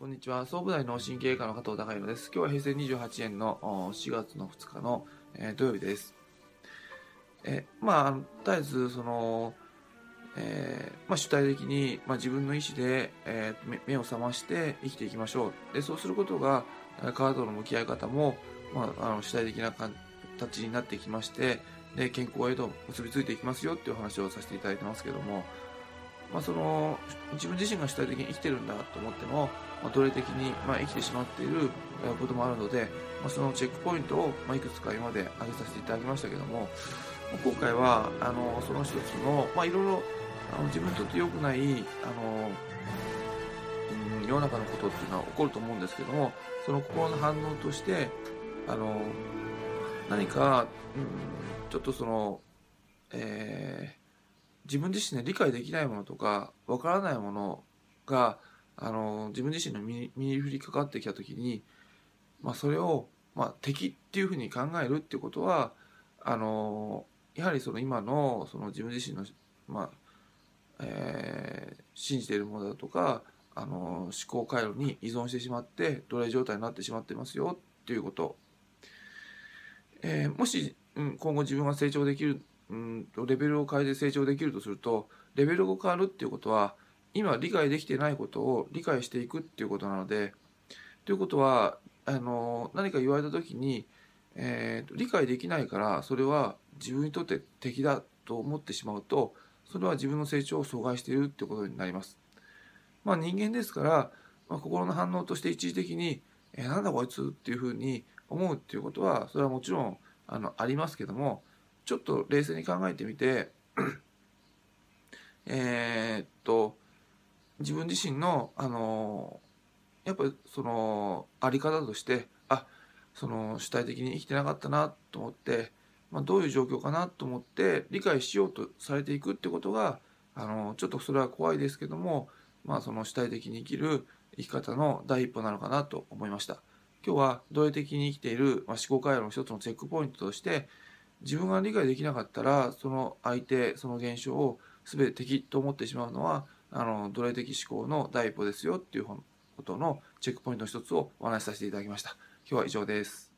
こんにちは。総武大の神経科の加藤隆弘です。今日は平成28年の4月の2日の、えー、土曜日です。えー、まあ、絶えず、その、えー、まあ、主体的に、まあ、自分の意思で、えー、目を覚まして生きていきましょう。で、そうすることが、体との向き合い方も、まあ、あの主体的な形になってきまして、で、健康へと結びついていきますよっていう話をさせていただいてますけども、まあ、その自分自身が主体的に生きてるんだと思っても、まあ、奴隷的に、まあ、生きてしまっていることもあるので、まあ、そのチェックポイントを、まあ、いくつか今まで挙げさせていただきましたけども今回はあのその一つの、まあ、いろいろあの自分にとって良くないあの、うん、世の中のことっていうのは起こると思うんですけどもその心の反応としてあの何か、うん、ちょっとその、えー自分自身で理解できないものとかわからないものがあの自分自身の身に降りかかってきた時に、まあ、それを、まあ、敵っていうふうに考えるっていうことはあのやはりその今のその自分自身の、まあえー、信じているものだとかあの思考回路に依存してしまって奴隷状態になってしまってますよっていうこと、えー、もし、うん、今後自分が成長できるうんとレベルを変えて成長できるとするとレベルが変わるっていうことは今理解できてないことを理解していくっていうことなのでということはあの何か言われた時に、えー、理解できないからそれは自分にとって敵だと思ってしまうとそれは自分の成長を阻害しているってことになります。まあ、人間ですから、まあ、心の反応として一時的に「えー、なんだこいつ」っていうふうに思うっていうことはそれはもちろんあのありますけどもちょっと冷静に考えてみて えっと自分自身のあのやっぱりそのあり方としてあその主体的に生きてなかったなと思って、まあ、どういう状況かなと思って理解しようとされていくってことがあのちょっとそれは怖いですけども、まあ、その主体的に生きる生き方の第一歩なのかなと思いました。今日は同意的に生きている、まあ、思考回路の一つのチェックポイントとして自分が理解できなかったらその相手その現象を全て敵と思ってしまうのはあの奴隷的思考の第一歩ですよっていうことのチェックポイントの一つをお話しさせていただきました。今日は以上です。